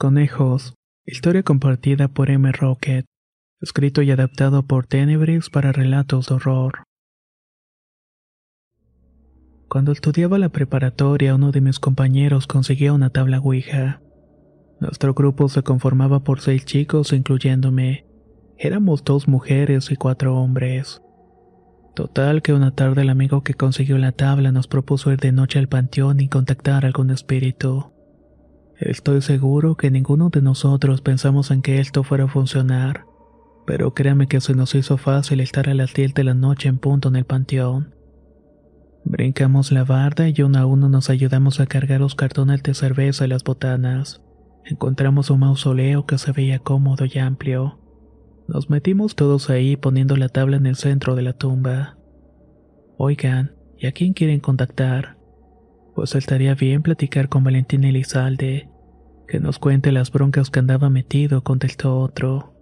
Conejos. Historia compartida por M. Rocket. Escrito y adaptado por Tenebrix para relatos de horror. Cuando estudiaba la preparatoria, uno de mis compañeros consiguió una tabla Ouija. Nuestro grupo se conformaba por seis chicos, incluyéndome. Éramos dos mujeres y cuatro hombres. Total que una tarde el amigo que consiguió la tabla nos propuso ir de noche al panteón y contactar a algún espíritu. Estoy seguro que ninguno de nosotros pensamos en que esto fuera a funcionar, pero créame que se nos hizo fácil estar a las 10 de la noche en punto en el panteón. Brincamos la barda y uno a uno nos ayudamos a cargar los cartones de cerveza y las botanas. Encontramos un mausoleo que se veía cómodo y amplio. Nos metimos todos ahí poniendo la tabla en el centro de la tumba. Oigan, ¿y a quién quieren contactar? Pues estaría bien platicar con Valentín Elizalde. Que nos cuente las broncas que andaba metido, contestó otro.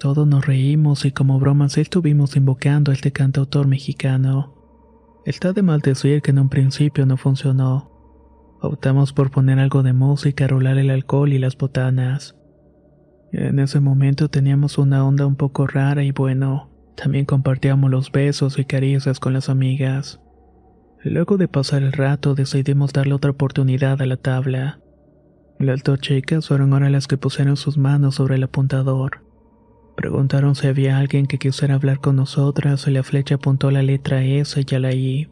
Todos nos reímos y como bromas estuvimos invocando a este cantautor mexicano. Está de mal decir que en un principio no funcionó. Optamos por poner algo de música, rolar el alcohol y las botanas. En ese momento teníamos una onda un poco rara y bueno, también compartíamos los besos y caricias con las amigas. Luego de pasar el rato decidimos darle otra oportunidad a la tabla. Las dos chicas fueron ahora las que pusieron sus manos sobre el apuntador. Preguntaron si había alguien que quisiera hablar con nosotras y la flecha apuntó la letra S y a la I.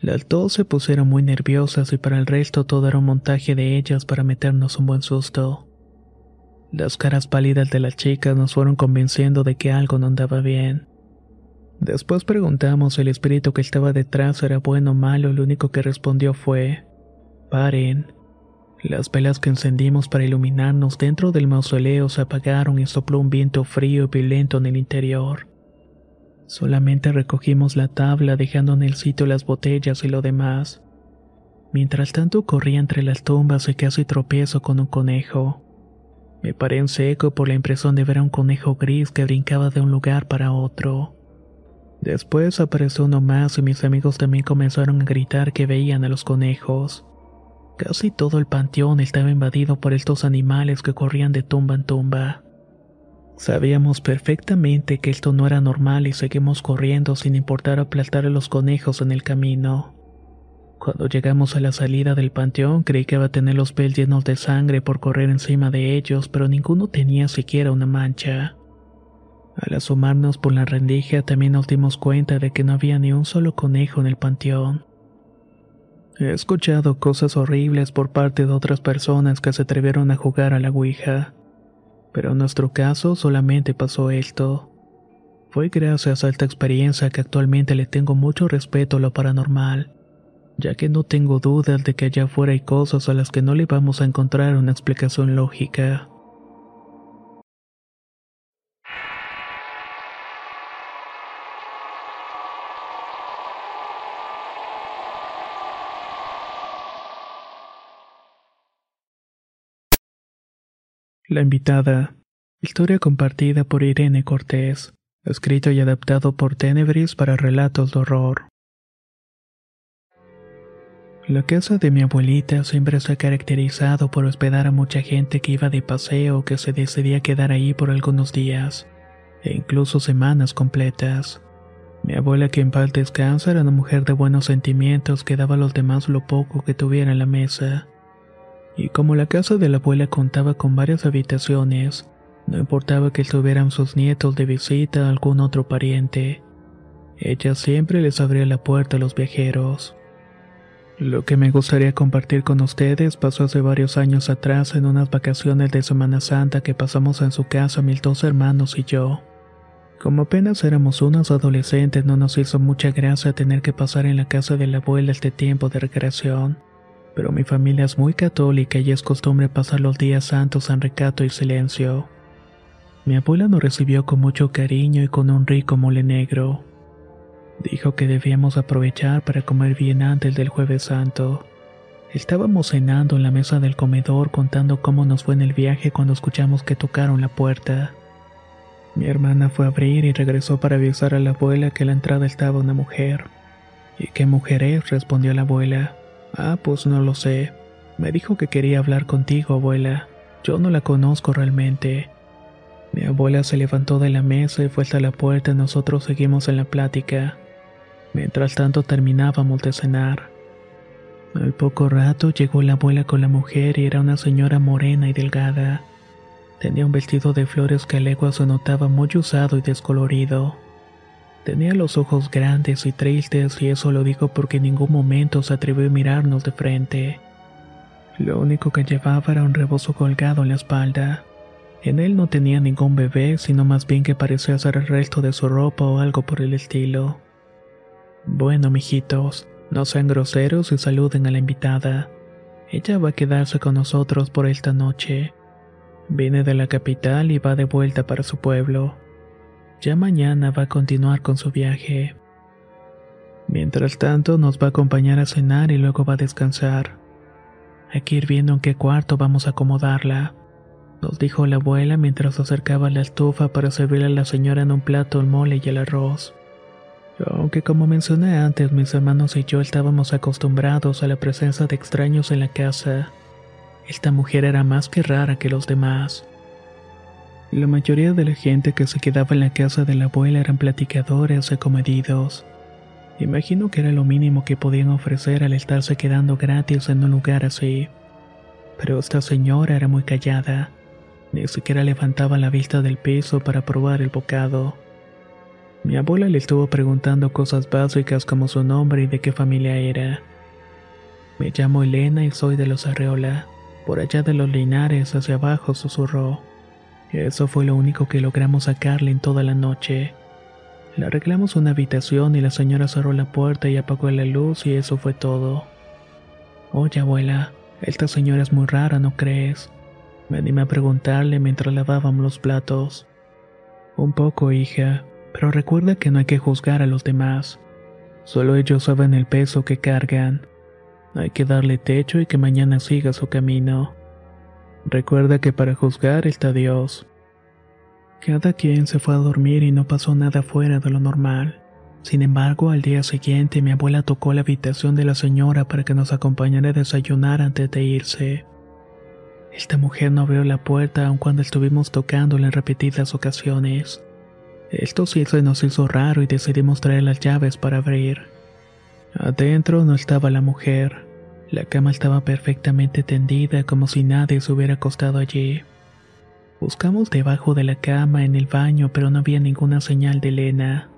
Las dos se pusieron muy nerviosas y para el resto todo era un montaje de ellas para meternos un buen susto. Las caras pálidas de las chicas nos fueron convenciendo de que algo no andaba bien. Después preguntamos si el espíritu que estaba detrás era bueno o malo lo único que respondió fue, paren. Las velas que encendimos para iluminarnos dentro del mausoleo se apagaron y sopló un viento frío y violento en el interior. Solamente recogimos la tabla dejando en el sitio las botellas y lo demás. Mientras tanto corría entre las tumbas y casi tropiezo con un conejo. Me paré en seco por la impresión de ver a un conejo gris que brincaba de un lugar para otro. Después apareció uno más y mis amigos también comenzaron a gritar que veían a los conejos. Casi todo el panteón estaba invadido por estos animales que corrían de tumba en tumba. Sabíamos perfectamente que esto no era normal y seguimos corriendo sin importar aplastar a los conejos en el camino. Cuando llegamos a la salida del panteón creí que iba a tener los pies llenos de sangre por correr encima de ellos, pero ninguno tenía siquiera una mancha. Al asomarnos por la rendija también nos dimos cuenta de que no había ni un solo conejo en el panteón. He escuchado cosas horribles por parte de otras personas que se atrevieron a jugar a la Ouija, pero en nuestro caso solamente pasó esto. Fue gracias a esta experiencia que actualmente le tengo mucho respeto a lo paranormal, ya que no tengo dudas de que allá afuera hay cosas a las que no le vamos a encontrar una explicación lógica. La invitada. Historia compartida por Irene Cortés. Escrito y adaptado por Tenebris para relatos de horror. La casa de mi abuelita siempre se ha caracterizado por hospedar a mucha gente que iba de paseo o que se decidía quedar ahí por algunos días, e incluso semanas completas. Mi abuela, que en paz descansa, era una mujer de buenos sentimientos que daba a los demás lo poco que tuviera en la mesa y como la casa de la abuela contaba con varias habitaciones, no importaba que estuvieran sus nietos de visita a algún otro pariente, ella siempre les abría la puerta a los viajeros. Lo que me gustaría compartir con ustedes pasó hace varios años atrás en unas vacaciones de Semana Santa que pasamos en su casa mis dos hermanos y yo. Como apenas éramos unos adolescentes no nos hizo mucha gracia tener que pasar en la casa de la abuela este tiempo de recreación, pero mi familia es muy católica y es costumbre pasar los días santos en recato y silencio. Mi abuela nos recibió con mucho cariño y con un rico mole negro. Dijo que debíamos aprovechar para comer bien antes del jueves santo. Estábamos cenando en la mesa del comedor contando cómo nos fue en el viaje cuando escuchamos que tocaron la puerta. Mi hermana fue a abrir y regresó para avisar a la abuela que a la entrada estaba una mujer. ¿Y qué mujer es? respondió la abuela. Ah, pues no lo sé. Me dijo que quería hablar contigo, abuela. Yo no la conozco realmente. Mi abuela se levantó de la mesa y fue hasta la puerta y nosotros seguimos en la plática. Mientras tanto terminábamos de cenar. Al poco rato llegó la abuela con la mujer y era una señora morena y delgada. Tenía un vestido de flores que a legua se notaba muy usado y descolorido. Tenía los ojos grandes y tristes y eso lo digo porque en ningún momento se atrevió a mirarnos de frente. Lo único que llevaba era un rebozo colgado en la espalda. En él no tenía ningún bebé, sino más bien que parecía ser el resto de su ropa o algo por el estilo. Bueno, mijitos, no sean groseros y saluden a la invitada. Ella va a quedarse con nosotros por esta noche. Viene de la capital y va de vuelta para su pueblo. Ya mañana va a continuar con su viaje. Mientras tanto, nos va a acompañar a cenar y luego va a descansar. Hay que ir viendo en qué cuarto vamos a acomodarla, nos dijo la abuela mientras acercaba la estufa para servirle a la señora en un plato el mole y el arroz. Aunque como mencioné antes, mis hermanos y yo estábamos acostumbrados a la presencia de extraños en la casa, esta mujer era más que rara que los demás. La mayoría de la gente que se quedaba en la casa de la abuela eran platicadores y comedidos. Imagino que era lo mínimo que podían ofrecer al estarse quedando gratis en un lugar así. Pero esta señora era muy callada. Ni siquiera levantaba la vista del piso para probar el bocado. Mi abuela le estuvo preguntando cosas básicas como su nombre y de qué familia era. Me llamo Elena y soy de los Arreola. Por allá de los Linares hacia abajo susurró. Eso fue lo único que logramos sacarle en toda la noche. Le arreglamos una habitación y la señora cerró la puerta y apagó la luz y eso fue todo. Oye abuela, esta señora es muy rara, ¿no crees? Me animé a preguntarle mientras lavábamos los platos. Un poco, hija, pero recuerda que no hay que juzgar a los demás. Solo ellos saben el peso que cargan. Hay que darle techo y que mañana siga su camino. Recuerda que para juzgar está Dios. Cada quien se fue a dormir y no pasó nada fuera de lo normal. Sin embargo, al día siguiente mi abuela tocó la habitación de la señora para que nos acompañara a desayunar antes de irse. Esta mujer no abrió la puerta aun cuando estuvimos tocándola en repetidas ocasiones. Esto sí se nos hizo raro y decidimos traer las llaves para abrir. Adentro no estaba la mujer. La cama estaba perfectamente tendida como si nadie se hubiera acostado allí. Buscamos debajo de la cama, en el baño, pero no había ninguna señal de Elena.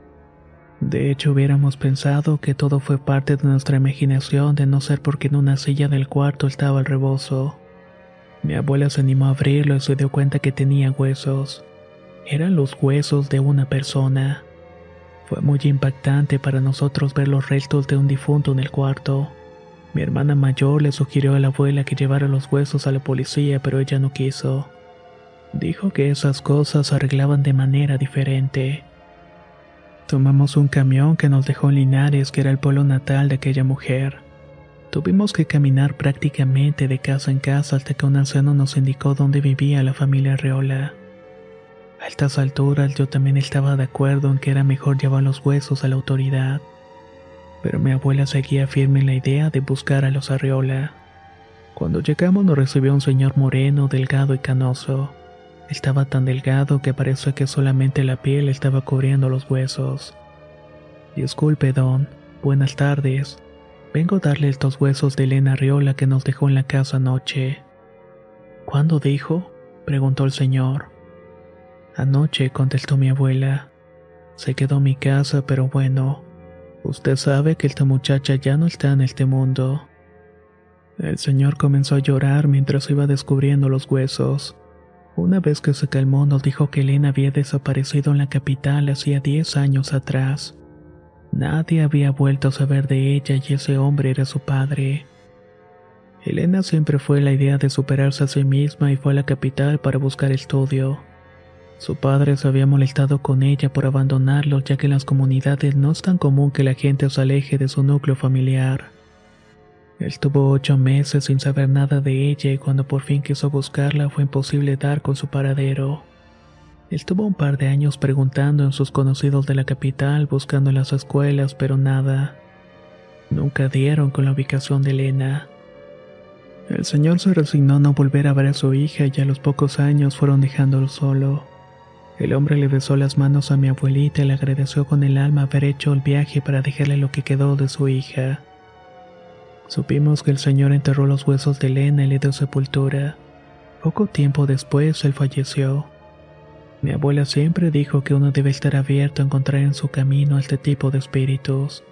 De hecho, hubiéramos pensado que todo fue parte de nuestra imaginación de no ser porque en una silla del cuarto estaba el rebozo. Mi abuela se animó a abrirlo y se dio cuenta que tenía huesos. Eran los huesos de una persona. Fue muy impactante para nosotros ver los restos de un difunto en el cuarto. Mi hermana mayor le sugirió a la abuela que llevara los huesos a la policía, pero ella no quiso. Dijo que esas cosas se arreglaban de manera diferente. Tomamos un camión que nos dejó en Linares, que era el pueblo natal de aquella mujer. Tuvimos que caminar prácticamente de casa en casa hasta que un anciano nos indicó dónde vivía la familia Reola. A estas alturas yo también estaba de acuerdo en que era mejor llevar los huesos a la autoridad, pero mi abuela seguía firme en la idea de buscar a los Arriola. Cuando llegamos nos recibió un señor moreno, delgado y canoso. Estaba tan delgado que parecía que solamente la piel estaba cubriendo los huesos. Disculpe, don. Buenas tardes. Vengo a darle estos huesos de Elena Arriola que nos dejó en la casa anoche. ¿Cuándo dijo? preguntó el señor. Anoche, contestó mi abuela. Se quedó en mi casa, pero bueno, Usted sabe que esta muchacha ya no está en este mundo. El señor comenzó a llorar mientras iba descubriendo los huesos. Una vez que se calmó nos dijo que Elena había desaparecido en la capital hacía 10 años atrás. Nadie había vuelto a saber de ella y ese hombre era su padre. Elena siempre fue la idea de superarse a sí misma y fue a la capital para buscar estudio. Su padre se había molestado con ella por abandonarlo ya que en las comunidades no es tan común que la gente se aleje de su núcleo familiar. Él ocho meses sin saber nada de ella y cuando por fin quiso buscarla fue imposible dar con su paradero. Él tuvo un par de años preguntando en sus conocidos de la capital, buscando en las escuelas, pero nada. Nunca dieron con la ubicación de Elena. El señor se resignó a no volver a ver a su hija y a los pocos años fueron dejándolo solo. El hombre le besó las manos a mi abuelita y le agradeció con el alma haber hecho el viaje para dejarle lo que quedó de su hija. Supimos que el señor enterró los huesos de Elena y le dio sepultura. Poco tiempo después él falleció. Mi abuela siempre dijo que uno debe estar abierto a encontrar en su camino este tipo de espíritus.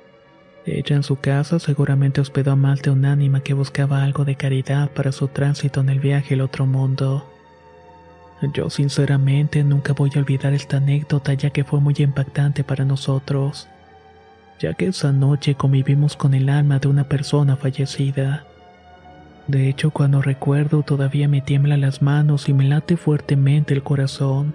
Ella en su casa seguramente hospedó a más de un ánima que buscaba algo de caridad para su tránsito en el viaje al otro mundo. Yo sinceramente nunca voy a olvidar esta anécdota ya que fue muy impactante para nosotros ya que esa noche convivimos con el alma de una persona fallecida. De hecho, cuando recuerdo todavía me tiemblan las manos y me late fuertemente el corazón.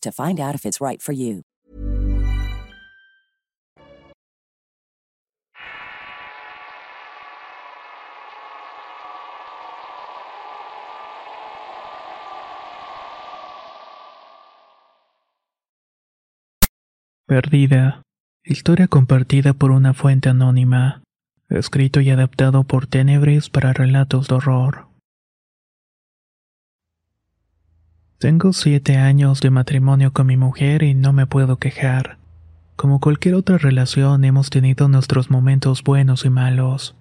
to find out if it's right for you. Perdida. Historia compartida por una fuente anónima. Escrito y adaptado por Tenebres para relatos de horror. Tengo siete años de matrimonio con mi mujer y no me puedo quejar. Como cualquier otra relación hemos tenido nuestros momentos buenos y malos.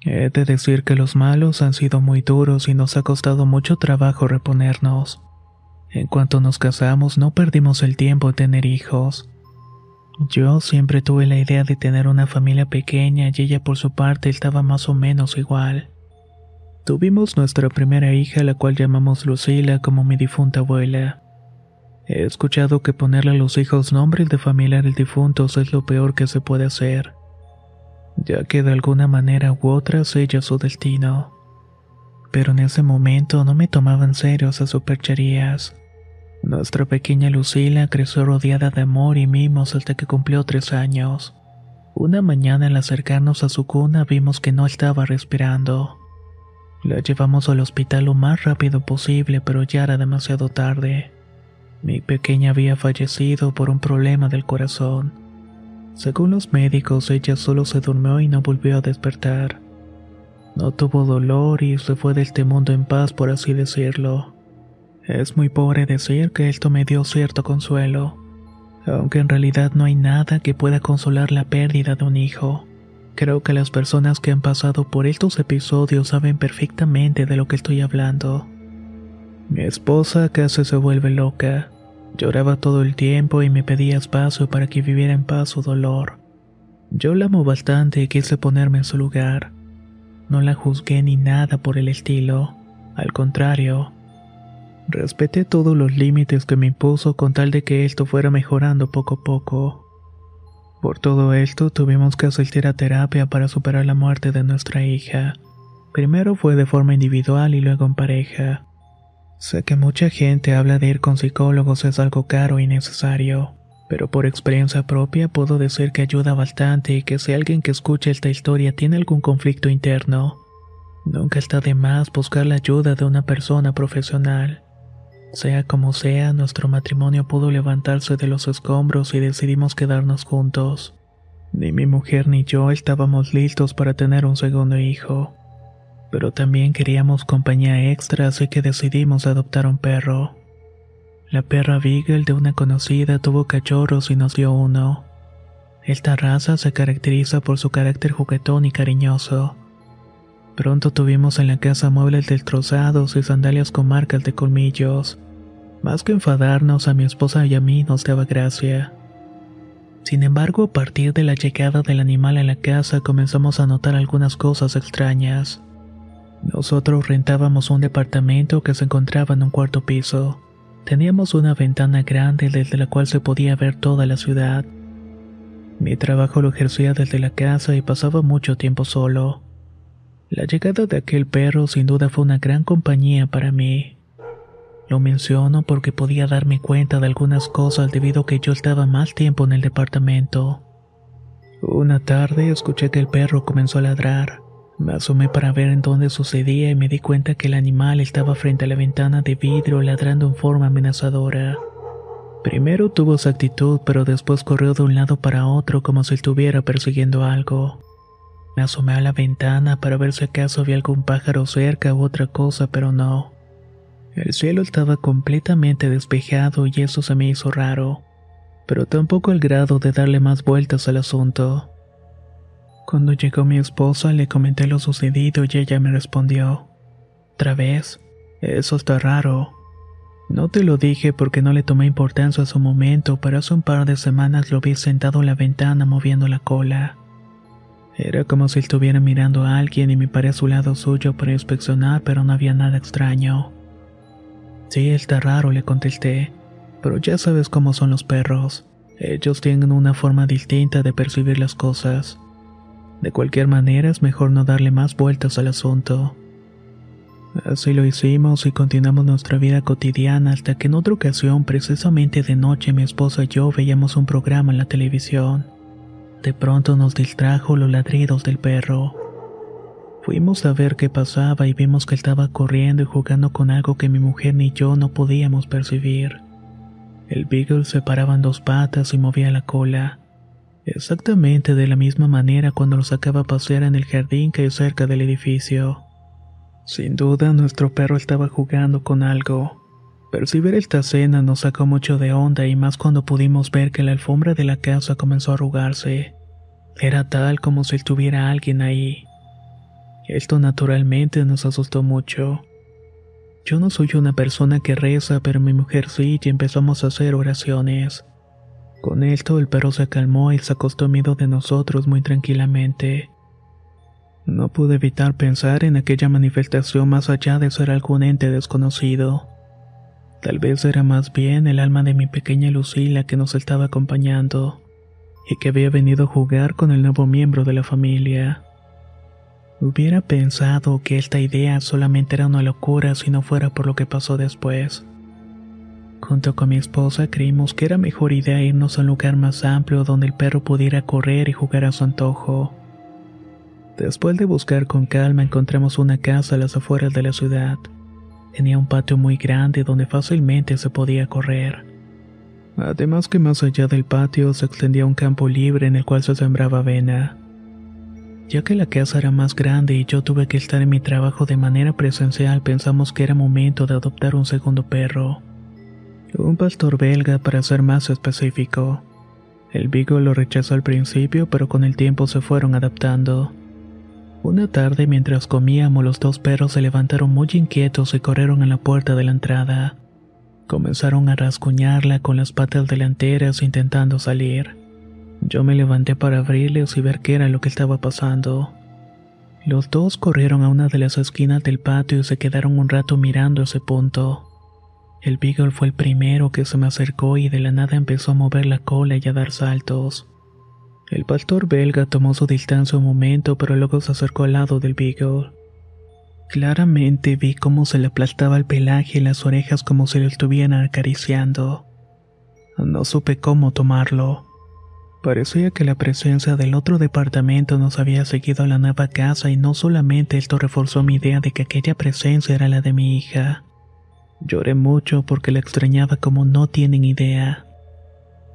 He de decir que los malos han sido muy duros y nos ha costado mucho trabajo reponernos. En cuanto nos casamos no perdimos el tiempo en tener hijos. Yo siempre tuve la idea de tener una familia pequeña y ella por su parte estaba más o menos igual. Tuvimos nuestra primera hija, la cual llamamos Lucila como mi difunta abuela. He escuchado que ponerle a los hijos nombres de familiares difuntos es lo peor que se puede hacer, ya que de alguna manera u otra sella su destino. Pero en ese momento no me tomaba en serio esas supercherías. Nuestra pequeña Lucila creció rodeada de amor y mimos hasta que cumplió tres años. Una mañana al acercarnos a su cuna vimos que no estaba respirando. La llevamos al hospital lo más rápido posible, pero ya era demasiado tarde. Mi pequeña había fallecido por un problema del corazón. Según los médicos, ella solo se durmió y no volvió a despertar. No tuvo dolor y se fue de este mundo en paz, por así decirlo. Es muy pobre decir que esto me dio cierto consuelo, aunque en realidad no hay nada que pueda consolar la pérdida de un hijo. Creo que las personas que han pasado por estos episodios saben perfectamente de lo que estoy hablando. Mi esposa casi se vuelve loca. Lloraba todo el tiempo y me pedía espacio para que viviera en paz su dolor. Yo la amo bastante y quise ponerme en su lugar. No la juzgué ni nada por el estilo. Al contrario, respeté todos los límites que me impuso con tal de que esto fuera mejorando poco a poco. Por todo esto tuvimos que asistir a terapia para superar la muerte de nuestra hija. Primero fue de forma individual y luego en pareja. Sé que mucha gente habla de ir con psicólogos es algo caro y necesario, pero por experiencia propia puedo decir que ayuda bastante y que si alguien que escucha esta historia tiene algún conflicto interno, nunca está de más buscar la ayuda de una persona profesional. Sea como sea, nuestro matrimonio pudo levantarse de los escombros y decidimos quedarnos juntos. Ni mi mujer ni yo estábamos listos para tener un segundo hijo, pero también queríamos compañía extra así que decidimos adoptar un perro. La perra Beagle de una conocida tuvo cachorros y nos dio uno. Esta raza se caracteriza por su carácter juguetón y cariñoso. Pronto tuvimos en la casa muebles destrozados y sandalias con marcas de colmillos. Más que enfadarnos, a mi esposa y a mí nos daba gracia. Sin embargo, a partir de la llegada del animal a la casa comenzamos a notar algunas cosas extrañas. Nosotros rentábamos un departamento que se encontraba en un cuarto piso. Teníamos una ventana grande desde la cual se podía ver toda la ciudad. Mi trabajo lo ejercía desde la casa y pasaba mucho tiempo solo. La llegada de aquel perro sin duda fue una gran compañía para mí. Lo menciono porque podía darme cuenta de algunas cosas debido a que yo estaba más tiempo en el departamento. Una tarde escuché que el perro comenzó a ladrar. Me asomé para ver en dónde sucedía y me di cuenta que el animal estaba frente a la ventana de vidrio ladrando en forma amenazadora. Primero tuvo su actitud, pero después corrió de un lado para otro como si estuviera persiguiendo algo. Me asomé a la ventana para ver si acaso había algún pájaro cerca u otra cosa, pero no. El cielo estaba completamente despejado y eso se me hizo raro, pero tampoco al grado de darle más vueltas al asunto. Cuando llegó mi esposa le comenté lo sucedido y ella me respondió, ¿Otra vez? Eso está raro. No te lo dije porque no le tomé importancia a su momento, pero hace un par de semanas lo vi sentado en la ventana moviendo la cola. Era como si estuviera mirando a alguien y me paré a su lado suyo para inspeccionar, pero no había nada extraño. Sí, está raro, le contesté, pero ya sabes cómo son los perros. Ellos tienen una forma distinta de percibir las cosas. De cualquier manera es mejor no darle más vueltas al asunto. Así lo hicimos y continuamos nuestra vida cotidiana hasta que en otra ocasión, precisamente de noche, mi esposa y yo veíamos un programa en la televisión. De pronto nos distrajo los ladridos del perro. Fuimos a ver qué pasaba y vimos que estaba corriendo y jugando con algo que mi mujer ni yo no podíamos percibir. El Beagle se paraba en dos patas y movía la cola. Exactamente de la misma manera cuando lo sacaba a pasear en el jardín que hay cerca del edificio. Sin duda nuestro perro estaba jugando con algo. Percibir esta escena nos sacó mucho de onda y más cuando pudimos ver que la alfombra de la casa comenzó a arrugarse. Era tal como si estuviera alguien ahí. Esto naturalmente nos asustó mucho. Yo no soy una persona que reza, pero mi mujer sí y empezamos a hacer oraciones. Con esto el perro se calmó y se acostó miedo de nosotros muy tranquilamente. No pude evitar pensar en aquella manifestación más allá de ser algún ente desconocido. Tal vez era más bien el alma de mi pequeña Lucila que nos estaba acompañando y que había venido a jugar con el nuevo miembro de la familia. Hubiera pensado que esta idea solamente era una locura si no fuera por lo que pasó después. Junto con mi esposa creímos que era mejor idea irnos a un lugar más amplio donde el perro pudiera correr y jugar a su antojo. Después de buscar con calma encontramos una casa a las afueras de la ciudad. Tenía un patio muy grande donde fácilmente se podía correr. Además que más allá del patio se extendía un campo libre en el cual se sembraba avena. Ya que la casa era más grande y yo tuve que estar en mi trabajo de manera presencial, pensamos que era momento de adoptar un segundo perro. Un pastor belga para ser más específico. El Vigo lo rechazó al principio, pero con el tiempo se fueron adaptando. Una tarde mientras comíamos los dos perros se levantaron muy inquietos y corrieron a la puerta de la entrada. Comenzaron a rasguñarla con las patas delanteras intentando salir. Yo me levanté para abrirles y ver qué era lo que estaba pasando. Los dos corrieron a una de las esquinas del patio y se quedaron un rato mirando ese punto. El Beagle fue el primero que se me acercó y de la nada empezó a mover la cola y a dar saltos. El pastor belga tomó su distancia un momento, pero luego se acercó al lado del Beagle. Claramente vi cómo se le aplastaba el pelaje y las orejas como si lo estuvieran acariciando. No supe cómo tomarlo. Parecía que la presencia del otro departamento nos había seguido a la nueva casa y no solamente esto reforzó mi idea de que aquella presencia era la de mi hija. Lloré mucho porque la extrañaba como no tienen idea.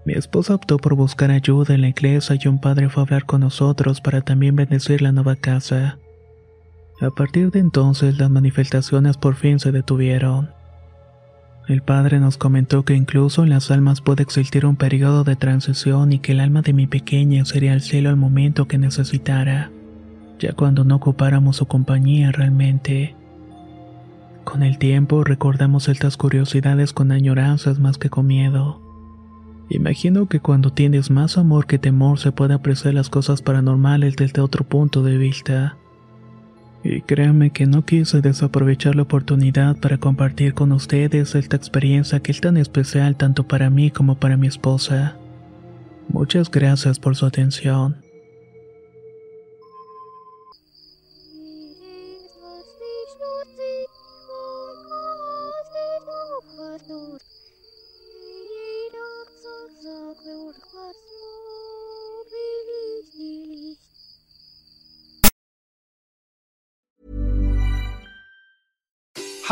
Mi esposa optó por buscar ayuda en la iglesia y un padre fue a hablar con nosotros para también bendecir la nueva casa. A partir de entonces las manifestaciones por fin se detuvieron. El padre nos comentó que incluso en las almas puede existir un periodo de transición y que el alma de mi pequeña sería el cielo al momento que necesitara, ya cuando no ocupáramos su compañía realmente. Con el tiempo recordamos estas curiosidades con añoranzas más que con miedo. Imagino que cuando tienes más amor que temor se puede apreciar las cosas paranormales desde otro punto de vista. Y créanme que no quise desaprovechar la oportunidad para compartir con ustedes esta experiencia que es tan especial tanto para mí como para mi esposa. Muchas gracias por su atención.